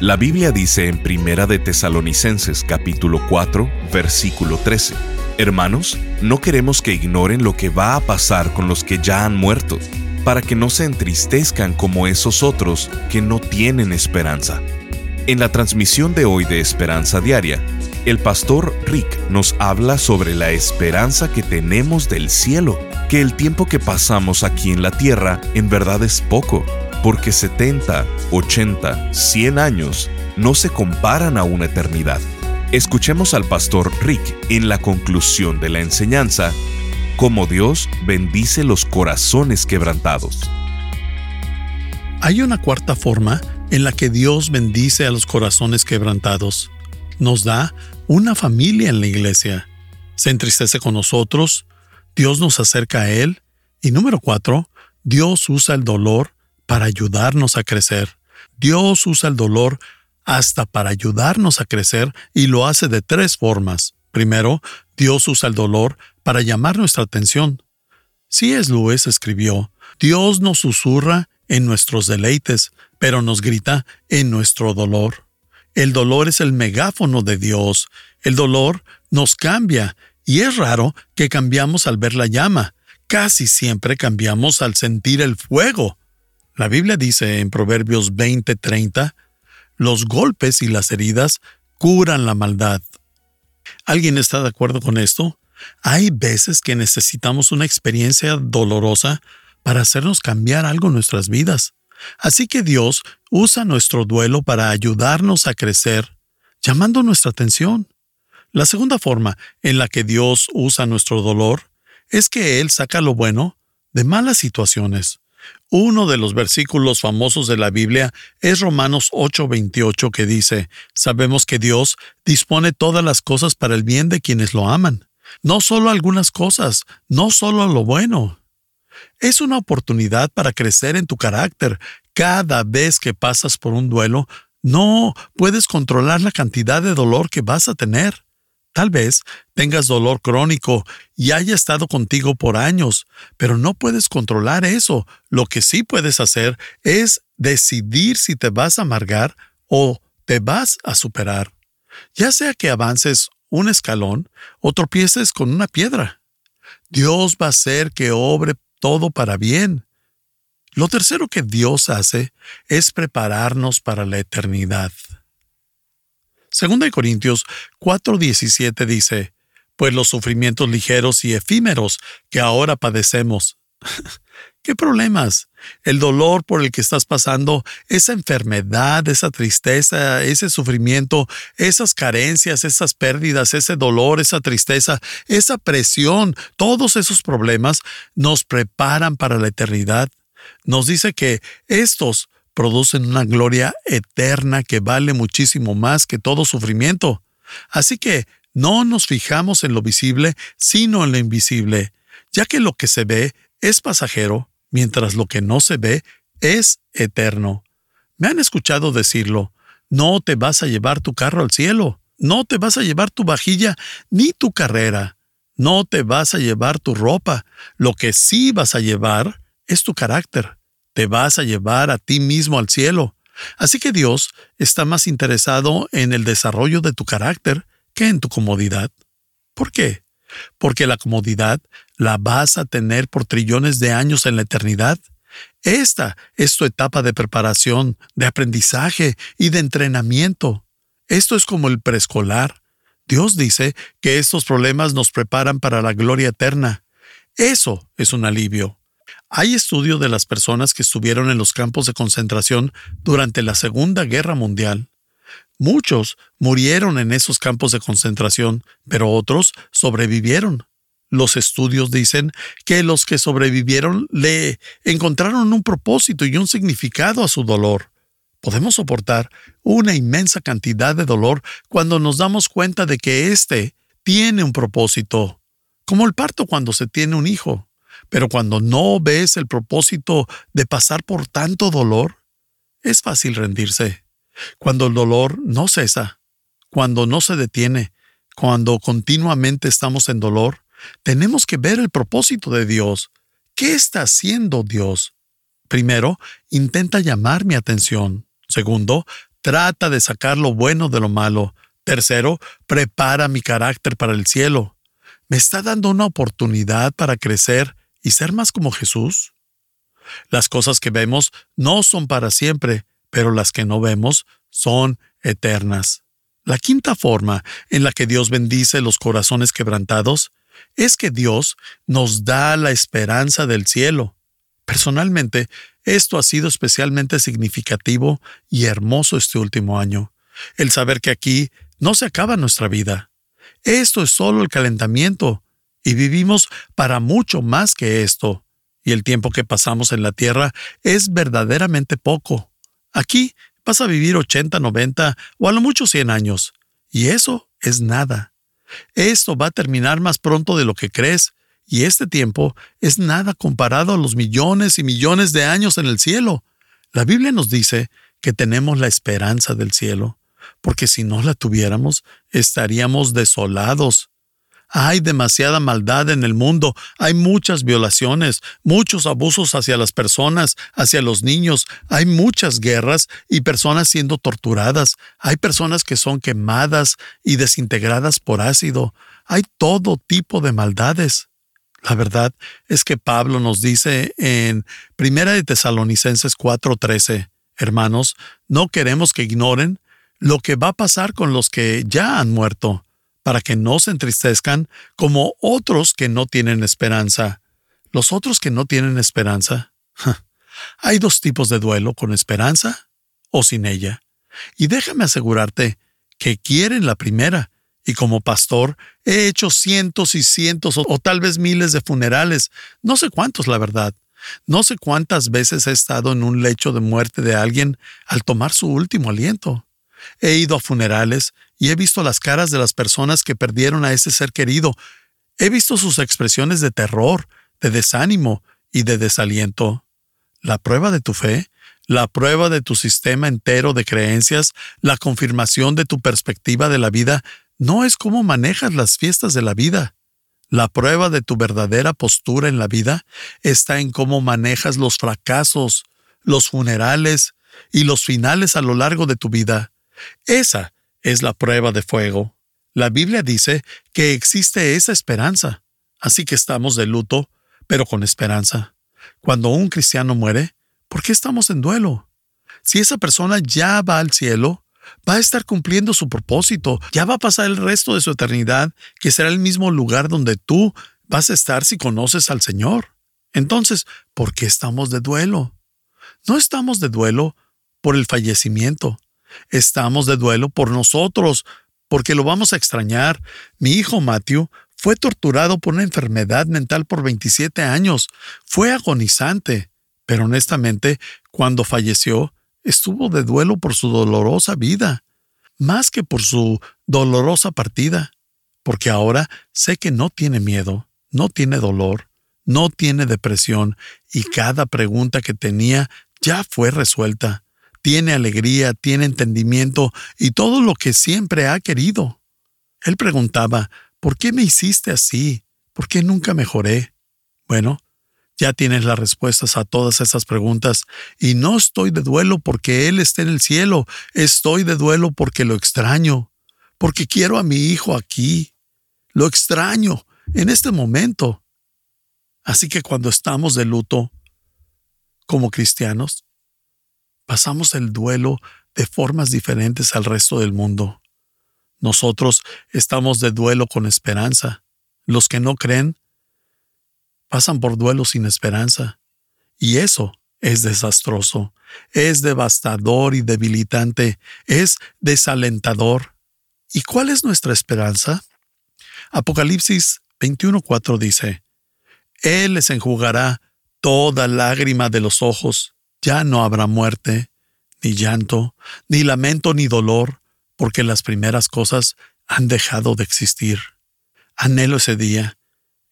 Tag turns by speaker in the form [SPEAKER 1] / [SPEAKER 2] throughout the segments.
[SPEAKER 1] La Biblia dice en Primera de Tesalonicenses capítulo 4, versículo 13, Hermanos, no queremos que ignoren lo que va a pasar con los que ya han muerto, para que no se entristezcan como esos otros que no tienen esperanza. En la transmisión de hoy de Esperanza Diaria, el pastor Rick nos habla sobre la esperanza que tenemos del cielo, que el tiempo que pasamos aquí en la tierra en verdad es poco porque 70, 80, 100 años no se comparan a una eternidad. Escuchemos al pastor Rick en la conclusión de la enseñanza, cómo Dios bendice los corazones quebrantados.
[SPEAKER 2] Hay una cuarta forma en la que Dios bendice a los corazones quebrantados. Nos da una familia en la iglesia. Se entristece con nosotros, Dios nos acerca a Él. Y número cuatro, Dios usa el dolor para ayudarnos a crecer. Dios usa el dolor hasta para ayudarnos a crecer y lo hace de tres formas. Primero, Dios usa el dolor para llamar nuestra atención. C.S. Lewis escribió, Dios nos susurra en nuestros deleites, pero nos grita en nuestro dolor. El dolor es el megáfono de Dios. El dolor nos cambia, y es raro que cambiamos al ver la llama. Casi siempre cambiamos al sentir el fuego. La Biblia dice en Proverbios 20:30, los golpes y las heridas curan la maldad. ¿Alguien está de acuerdo con esto? Hay veces que necesitamos una experiencia dolorosa para hacernos cambiar algo en nuestras vidas. Así que Dios usa nuestro duelo para ayudarnos a crecer, llamando nuestra atención. La segunda forma en la que Dios usa nuestro dolor es que Él saca lo bueno de malas situaciones. Uno de los versículos famosos de la Biblia es Romanos 8:28 que dice, Sabemos que Dios dispone todas las cosas para el bien de quienes lo aman, no solo algunas cosas, no solo lo bueno. Es una oportunidad para crecer en tu carácter. Cada vez que pasas por un duelo, no puedes controlar la cantidad de dolor que vas a tener. Tal vez tengas dolor crónico y haya estado contigo por años, pero no puedes controlar eso. Lo que sí puedes hacer es decidir si te vas a amargar o te vas a superar. Ya sea que avances un escalón o tropieces con una piedra. Dios va a hacer que obre todo para bien. Lo tercero que Dios hace es prepararnos para la eternidad. Segunda de Corintios 4:17 dice, pues los sufrimientos ligeros y efímeros que ahora padecemos. ¿Qué problemas? El dolor por el que estás pasando, esa enfermedad, esa tristeza, ese sufrimiento, esas carencias, esas pérdidas, ese dolor, esa tristeza, esa presión, todos esos problemas nos preparan para la eternidad. Nos dice que estos producen una gloria eterna que vale muchísimo más que todo sufrimiento. Así que no nos fijamos en lo visible, sino en lo invisible, ya que lo que se ve es pasajero, mientras lo que no se ve es eterno. Me han escuchado decirlo, no te vas a llevar tu carro al cielo, no te vas a llevar tu vajilla ni tu carrera, no te vas a llevar tu ropa, lo que sí vas a llevar es tu carácter te vas a llevar a ti mismo al cielo. Así que Dios está más interesado en el desarrollo de tu carácter que en tu comodidad. ¿Por qué? Porque la comodidad la vas a tener por trillones de años en la eternidad. Esta es tu etapa de preparación, de aprendizaje y de entrenamiento. Esto es como el preescolar. Dios dice que estos problemas nos preparan para la gloria eterna. Eso es un alivio. Hay estudio de las personas que estuvieron en los campos de concentración durante la Segunda Guerra Mundial. Muchos murieron en esos campos de concentración, pero otros sobrevivieron. Los estudios dicen que los que sobrevivieron le encontraron un propósito y un significado a su dolor. Podemos soportar una inmensa cantidad de dolor cuando nos damos cuenta de que éste tiene un propósito, como el parto cuando se tiene un hijo. Pero cuando no ves el propósito de pasar por tanto dolor, es fácil rendirse. Cuando el dolor no cesa, cuando no se detiene, cuando continuamente estamos en dolor, tenemos que ver el propósito de Dios. ¿Qué está haciendo Dios? Primero, intenta llamar mi atención. Segundo, trata de sacar lo bueno de lo malo. Tercero, prepara mi carácter para el cielo. ¿Me está dando una oportunidad para crecer y ser más como Jesús? Las cosas que vemos no son para siempre, pero las que no vemos son eternas. La quinta forma en la que Dios bendice los corazones quebrantados es que Dios nos da la esperanza del cielo. Personalmente, esto ha sido especialmente significativo y hermoso este último año, el saber que aquí no se acaba nuestra vida. Esto es solo el calentamiento, y vivimos para mucho más que esto, y el tiempo que pasamos en la tierra es verdaderamente poco. Aquí vas a vivir 80, 90 o a lo mucho 100 años, y eso es nada. Esto va a terminar más pronto de lo que crees, y este tiempo es nada comparado a los millones y millones de años en el cielo. La Biblia nos dice que tenemos la esperanza del cielo, porque si no la tuviéramos, estaríamos desolados. Hay demasiada maldad en el mundo, hay muchas violaciones, muchos abusos hacia las personas, hacia los niños, hay muchas guerras y personas siendo torturadas, hay personas que son quemadas y desintegradas por ácido, hay todo tipo de maldades. La verdad es que Pablo nos dice en Primera de Tesalonicenses 4:13, hermanos, no queremos que ignoren lo que va a pasar con los que ya han muerto para que no se entristezcan como otros que no tienen esperanza. Los otros que no tienen esperanza. Hay dos tipos de duelo, con esperanza o sin ella. Y déjame asegurarte que quieren la primera. Y como pastor he hecho cientos y cientos o, o tal vez miles de funerales, no sé cuántos la verdad. No sé cuántas veces he estado en un lecho de muerte de alguien al tomar su último aliento. He ido a funerales y he visto las caras de las personas que perdieron a ese ser querido. He visto sus expresiones de terror, de desánimo y de desaliento. La prueba de tu fe, la prueba de tu sistema entero de creencias, la confirmación de tu perspectiva de la vida, no es cómo manejas las fiestas de la vida. La prueba de tu verdadera postura en la vida está en cómo manejas los fracasos, los funerales y los finales a lo largo de tu vida. Esa es la prueba de fuego. La Biblia dice que existe esa esperanza, así que estamos de luto, pero con esperanza. Cuando un cristiano muere, ¿por qué estamos en duelo? Si esa persona ya va al cielo, va a estar cumpliendo su propósito, ya va a pasar el resto de su eternidad, que será el mismo lugar donde tú vas a estar si conoces al Señor. Entonces, ¿por qué estamos de duelo? No estamos de duelo por el fallecimiento, Estamos de duelo por nosotros, porque lo vamos a extrañar. Mi hijo Matthew fue torturado por una enfermedad mental por 27 años. Fue agonizante. Pero honestamente, cuando falleció, estuvo de duelo por su dolorosa vida, más que por su dolorosa partida, porque ahora sé que no tiene miedo, no tiene dolor, no tiene depresión, y cada pregunta que tenía ya fue resuelta tiene alegría, tiene entendimiento y todo lo que siempre ha querido. Él preguntaba, ¿por qué me hiciste así? ¿Por qué nunca mejoré? Bueno, ya tienes las respuestas a todas esas preguntas y no estoy de duelo porque Él esté en el cielo, estoy de duelo porque lo extraño, porque quiero a mi hijo aquí. Lo extraño en este momento. Así que cuando estamos de luto, como cristianos, pasamos el duelo de formas diferentes al resto del mundo. Nosotros estamos de duelo con esperanza. Los que no creen pasan por duelo sin esperanza. Y eso es desastroso, es devastador y debilitante, es desalentador. ¿Y cuál es nuestra esperanza? Apocalipsis 21:4 dice, Él les enjugará toda lágrima de los ojos ya no habrá muerte, ni llanto, ni lamento, ni dolor, porque las primeras cosas han dejado de existir. Anhelo ese día.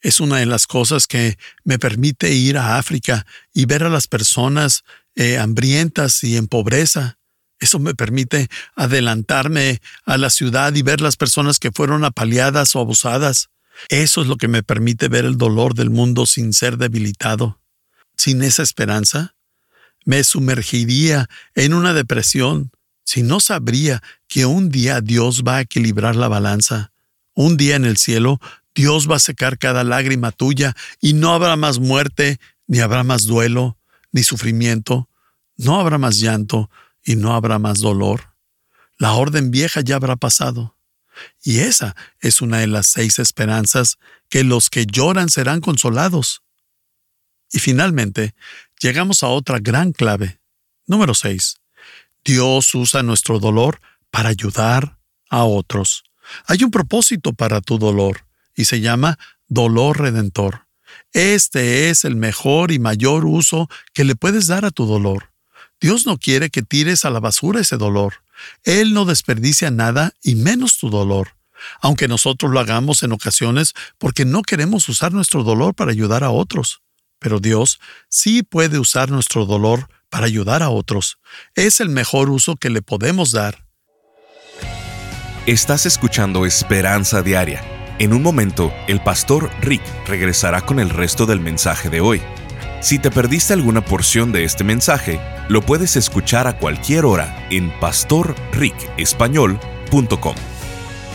[SPEAKER 2] Es una de las cosas que me permite ir a África y ver a las personas eh, hambrientas y en pobreza. Eso me permite adelantarme a la ciudad y ver las personas que fueron apaleadas o abusadas. Eso es lo que me permite ver el dolor del mundo sin ser debilitado. Sin esa esperanza, me sumergiría en una depresión si no sabría que un día Dios va a equilibrar la balanza. Un día en el cielo, Dios va a secar cada lágrima tuya y no habrá más muerte, ni habrá más duelo, ni sufrimiento, no habrá más llanto y no habrá más dolor. La orden vieja ya habrá pasado. Y esa es una de las seis esperanzas que los que lloran serán consolados. Y finalmente, llegamos a otra gran clave. Número 6. Dios usa nuestro dolor para ayudar a otros. Hay un propósito para tu dolor y se llama dolor redentor. Este es el mejor y mayor uso que le puedes dar a tu dolor. Dios no quiere que tires a la basura ese dolor. Él no desperdicia nada y menos tu dolor, aunque nosotros lo hagamos en ocasiones porque no queremos usar nuestro dolor para ayudar a otros. Pero Dios sí puede usar nuestro dolor para ayudar a otros. Es el mejor uso que le podemos dar.
[SPEAKER 1] Estás escuchando Esperanza Diaria. En un momento, el pastor Rick regresará con el resto del mensaje de hoy. Si te perdiste alguna porción de este mensaje, lo puedes escuchar a cualquier hora en pastorricespañol.com.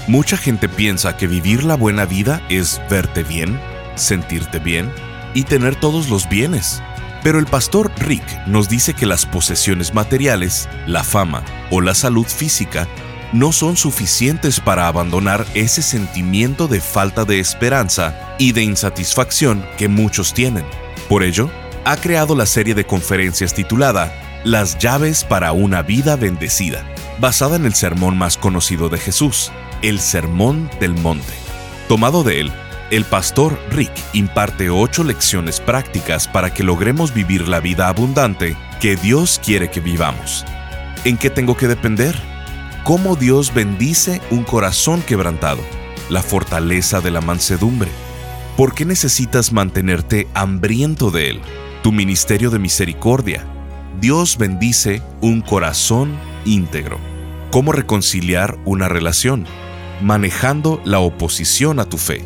[SPEAKER 1] Mucha gente piensa que vivir la buena vida es verte bien, sentirte bien y tener todos los bienes. Pero el pastor Rick nos dice que las posesiones materiales, la fama o la salud física no son suficientes para abandonar ese sentimiento de falta de esperanza y de insatisfacción que muchos tienen. Por ello, ha creado la serie de conferencias titulada Las llaves para una vida bendecida, basada en el sermón más conocido de Jesús, el Sermón del Monte. Tomado de él, el pastor Rick imparte ocho lecciones prácticas para que logremos vivir la vida abundante que Dios quiere que vivamos. ¿En qué tengo que depender? ¿Cómo Dios bendice un corazón quebrantado? La fortaleza de la mansedumbre ¿Por qué necesitas mantenerte hambriento de Él? Tu ministerio de misericordia. Dios bendice un corazón íntegro. ¿Cómo reconciliar una relación? Manejando la oposición a tu fe.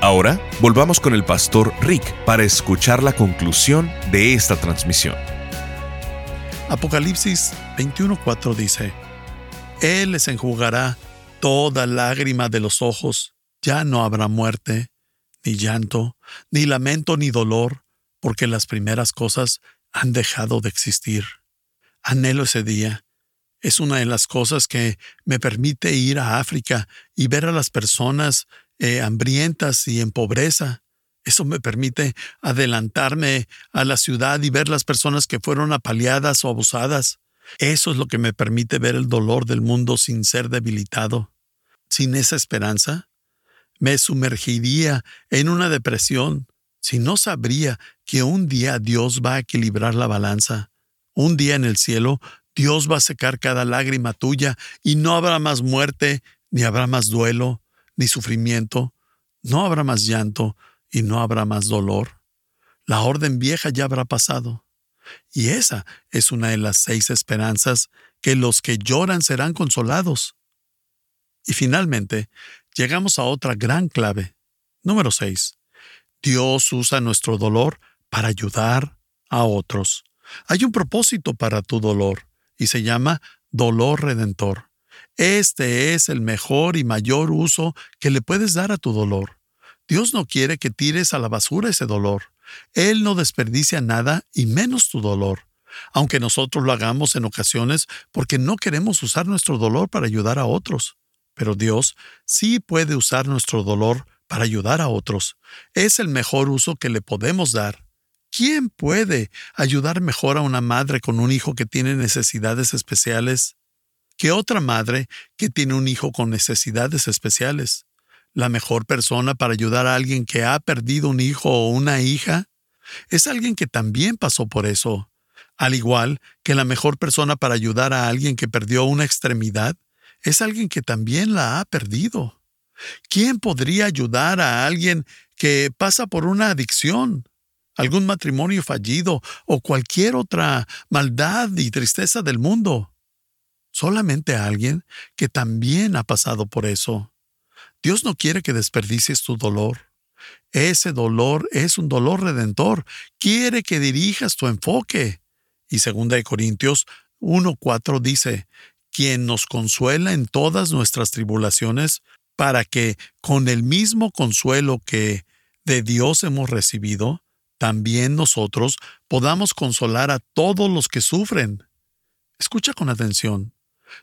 [SPEAKER 1] Ahora, volvamos con el pastor Rick para escuchar la conclusión de esta transmisión.
[SPEAKER 2] Apocalipsis 21:4 dice, Él les enjugará toda lágrima de los ojos, ya no habrá muerte, ni llanto, ni lamento, ni dolor, porque las primeras cosas han dejado de existir. Anhelo ese día. Es una de las cosas que me permite ir a África y ver a las personas eh, hambrientas y en pobreza. Eso me permite adelantarme a la ciudad y ver las personas que fueron apaleadas o abusadas. Eso es lo que me permite ver el dolor del mundo sin ser debilitado. Sin esa esperanza, me sumergiría en una depresión, si no sabría que un día Dios va a equilibrar la balanza. Un día en el cielo, Dios va a secar cada lágrima tuya y no habrá más muerte, ni habrá más duelo, ni sufrimiento, no habrá más llanto y no habrá más dolor. La orden vieja ya habrá pasado. Y esa es una de las seis esperanzas que los que lloran serán consolados. Y finalmente, llegamos a otra gran clave. Número 6. Dios usa nuestro dolor para ayudar a otros. Hay un propósito para tu dolor y se llama dolor redentor. Este es el mejor y mayor uso que le puedes dar a tu dolor. Dios no quiere que tires a la basura ese dolor. Él no desperdicia nada y menos tu dolor, aunque nosotros lo hagamos en ocasiones porque no queremos usar nuestro dolor para ayudar a otros. Pero Dios sí puede usar nuestro dolor para ayudar a otros. Es el mejor uso que le podemos dar. ¿Quién puede ayudar mejor a una madre con un hijo que tiene necesidades especiales que otra madre que tiene un hijo con necesidades especiales? La mejor persona para ayudar a alguien que ha perdido un hijo o una hija es alguien que también pasó por eso, al igual que la mejor persona para ayudar a alguien que perdió una extremidad es alguien que también la ha perdido. ¿Quién podría ayudar a alguien que pasa por una adicción, algún matrimonio fallido o cualquier otra maldad y tristeza del mundo? Solamente a alguien que también ha pasado por eso. Dios no quiere que desperdicies tu dolor. Ese dolor es un dolor redentor. Quiere que dirijas tu enfoque. Y 2 Corintios 1.4 dice, quien nos consuela en todas nuestras tribulaciones, para que, con el mismo consuelo que de Dios hemos recibido, también nosotros podamos consolar a todos los que sufren. Escucha con atención.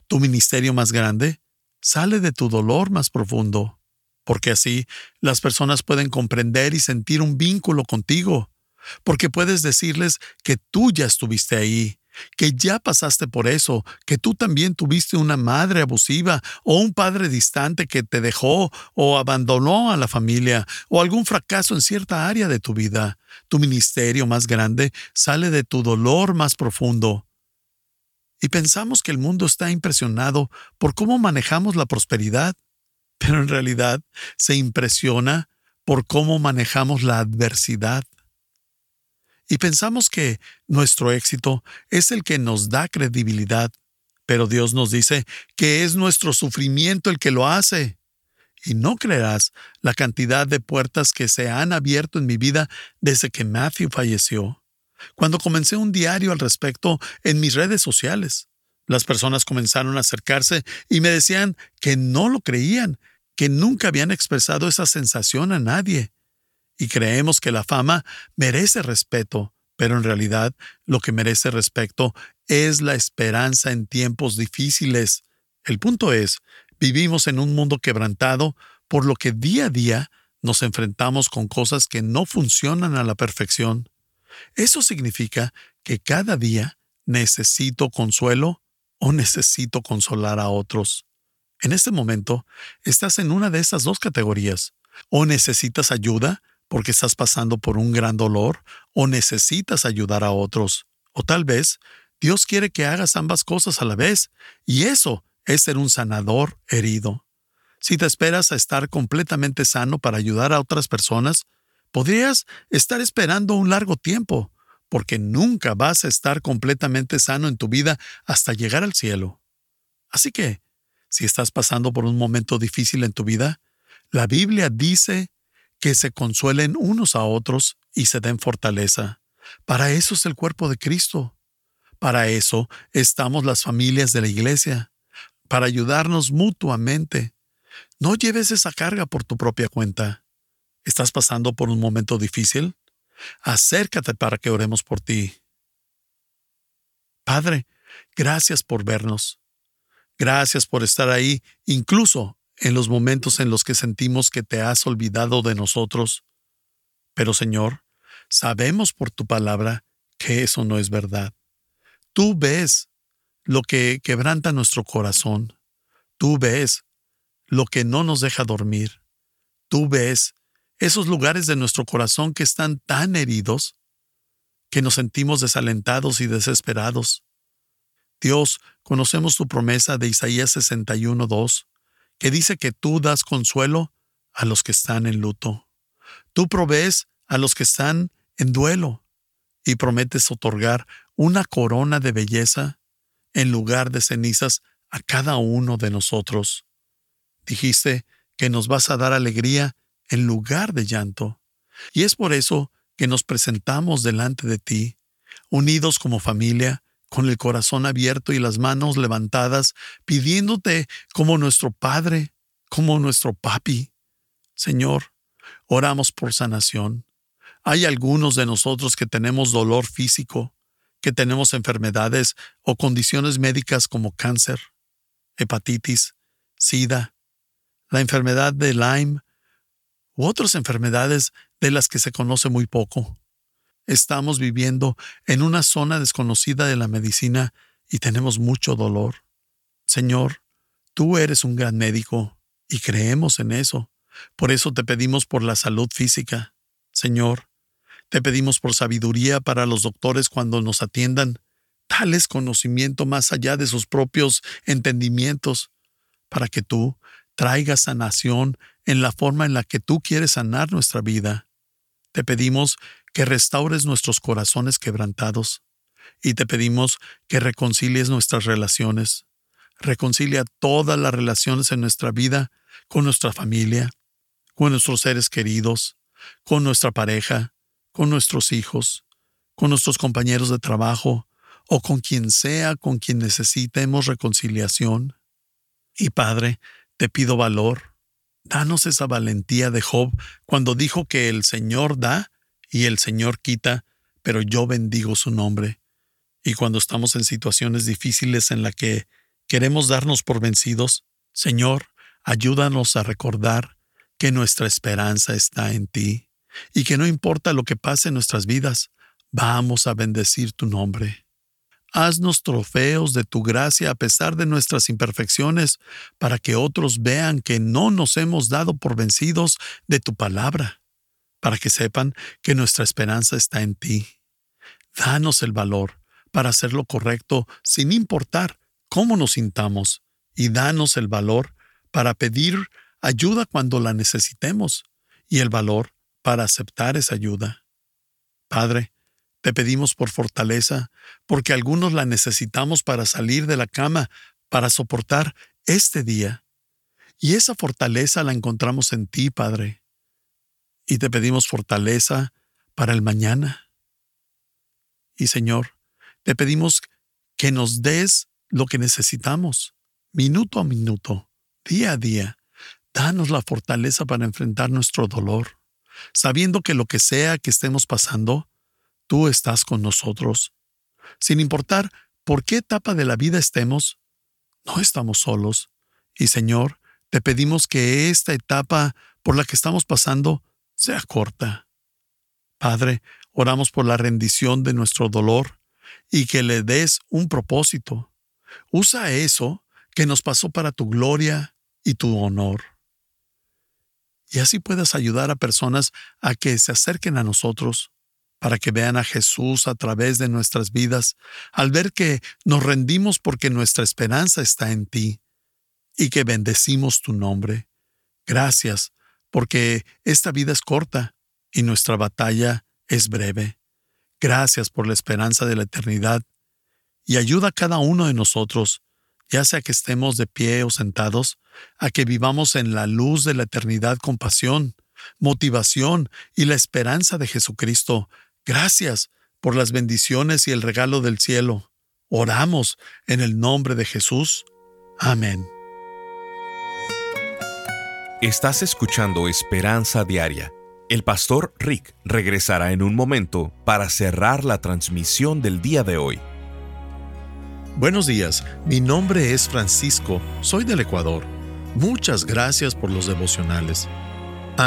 [SPEAKER 2] Tu ministerio más grande sale de tu dolor más profundo, porque así las personas pueden comprender y sentir un vínculo contigo, porque puedes decirles que tú ya estuviste ahí, que ya pasaste por eso, que tú también tuviste una madre abusiva o un padre distante que te dejó o abandonó a la familia o algún fracaso en cierta área de tu vida. Tu ministerio más grande sale de tu dolor más profundo. Y pensamos que el mundo está impresionado por cómo manejamos la prosperidad, pero en realidad se impresiona por cómo manejamos la adversidad y pensamos que nuestro éxito es el que nos da credibilidad, pero Dios nos dice que es nuestro sufrimiento el que lo hace. Y no creerás la cantidad de puertas que se han abierto en mi vida desde que Matthew falleció. Cuando comencé un diario al respecto en mis redes sociales, las personas comenzaron a acercarse y me decían que no lo creían, que nunca habían expresado esa sensación a nadie y creemos que la fama merece respeto, pero en realidad lo que merece respeto es la esperanza en tiempos difíciles. El punto es, vivimos en un mundo quebrantado, por lo que día a día nos enfrentamos con cosas que no funcionan a la perfección. Eso significa que cada día necesito consuelo o necesito consolar a otros. En este momento, estás en una de esas dos categorías. O necesitas ayuda porque estás pasando por un gran dolor o necesitas ayudar a otros. O tal vez Dios quiere que hagas ambas cosas a la vez, y eso es ser un sanador herido. Si te esperas a estar completamente sano para ayudar a otras personas, podrías estar esperando un largo tiempo, porque nunca vas a estar completamente sano en tu vida hasta llegar al cielo. Así que, si estás pasando por un momento difícil en tu vida, la Biblia dice que se consuelen unos a otros y se den fortaleza. Para eso es el cuerpo de Cristo. Para eso estamos las familias de la iglesia, para ayudarnos mutuamente. No lleves esa carga por tu propia cuenta. ¿Estás pasando por un momento difícil? Acércate para que oremos por ti. Padre, gracias por vernos. Gracias por estar ahí, incluso en los momentos en los que sentimos que te has olvidado de nosotros. Pero Señor, sabemos por tu palabra que eso no es verdad. Tú ves lo que quebranta nuestro corazón. Tú ves lo que no nos deja dormir. Tú ves esos lugares de nuestro corazón que están tan heridos que nos sentimos desalentados y desesperados. Dios, conocemos tu promesa de Isaías 61.2 que dice que tú das consuelo a los que están en luto. Tú provees a los que están en duelo y prometes otorgar una corona de belleza en lugar de cenizas a cada uno de nosotros. Dijiste que nos vas a dar alegría en lugar de llanto. Y es por eso que nos presentamos delante de ti, unidos como familia, con el corazón abierto y las manos levantadas, pidiéndote como nuestro Padre, como nuestro Papi. Señor, oramos por sanación. Hay algunos de nosotros que tenemos dolor físico, que tenemos enfermedades o condiciones médicas como cáncer, hepatitis, sida, la enfermedad de Lyme u otras enfermedades de las que se conoce muy poco. Estamos viviendo en una zona desconocida de la medicina y tenemos mucho dolor. Señor, tú eres un gran médico y creemos en eso. Por eso te pedimos por la salud física. Señor, te pedimos por sabiduría para los doctores cuando nos atiendan. Dales conocimiento más allá de sus propios entendimientos, para que tú traigas sanación en la forma en la que tú quieres sanar nuestra vida. Te pedimos que restaures nuestros corazones quebrantados y te pedimos que reconcilies nuestras relaciones. Reconcilia todas las relaciones en nuestra vida con nuestra familia, con nuestros seres queridos, con nuestra pareja, con nuestros hijos, con nuestros compañeros de trabajo o con quien sea con quien necesitemos reconciliación. Y Padre, te pido valor Danos esa valentía de Job cuando dijo que el Señor da y el Señor quita, pero yo bendigo su nombre. Y cuando estamos en situaciones difíciles en las que queremos darnos por vencidos, Señor, ayúdanos a recordar que nuestra esperanza está en ti y que no importa lo que pase en nuestras vidas, vamos a bendecir tu nombre. Haznos trofeos de tu gracia a pesar de nuestras imperfecciones, para que otros vean que no nos hemos dado por vencidos de tu palabra, para que sepan que nuestra esperanza está en ti. Danos el valor para hacer lo correcto sin importar cómo nos sintamos, y danos el valor para pedir ayuda cuando la necesitemos, y el valor para aceptar esa ayuda. Padre, te pedimos por fortaleza, porque algunos la necesitamos para salir de la cama, para soportar este día. Y esa fortaleza la encontramos en ti, Padre. Y te pedimos fortaleza para el mañana. Y Señor, te pedimos que nos des lo que necesitamos, minuto a minuto, día a día. Danos la fortaleza para enfrentar nuestro dolor, sabiendo que lo que sea que estemos pasando, tú estás con nosotros. Sin importar por qué etapa de la vida estemos, no estamos solos. Y Señor, te pedimos que esta etapa por la que estamos pasando sea corta. Padre, oramos por la rendición de nuestro dolor y que le des un propósito. Usa eso que nos pasó para tu gloria y tu honor. Y así puedas ayudar a personas a que se acerquen a nosotros para que vean a Jesús a través de nuestras vidas, al ver que nos rendimos porque nuestra esperanza está en ti y que bendecimos tu nombre. Gracias, porque esta vida es corta y nuestra batalla es breve. Gracias por la esperanza de la eternidad y ayuda a cada uno de nosotros, ya sea que estemos de pie o sentados, a que vivamos en la luz de la eternidad con pasión, motivación y la esperanza de Jesucristo Gracias por las bendiciones y el regalo del cielo. Oramos en el nombre de Jesús. Amén.
[SPEAKER 1] Estás escuchando Esperanza Diaria. El pastor Rick regresará en un momento para cerrar la transmisión del día de hoy.
[SPEAKER 2] Buenos días, mi nombre es Francisco, soy del Ecuador. Muchas gracias por los devocionales.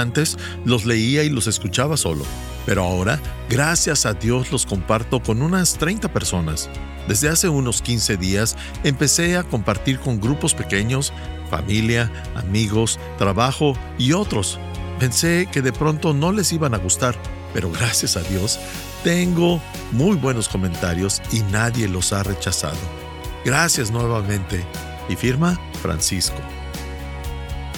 [SPEAKER 2] Antes los leía y los escuchaba solo pero ahora, gracias a Dios, los comparto con unas 30 personas. Desde hace unos 15 días empecé a compartir con grupos pequeños, familia, amigos, trabajo y otros. Pensé que de pronto no les iban a gustar, pero gracias a Dios tengo muy buenos comentarios y nadie los ha rechazado. Gracias nuevamente. Y firma Francisco.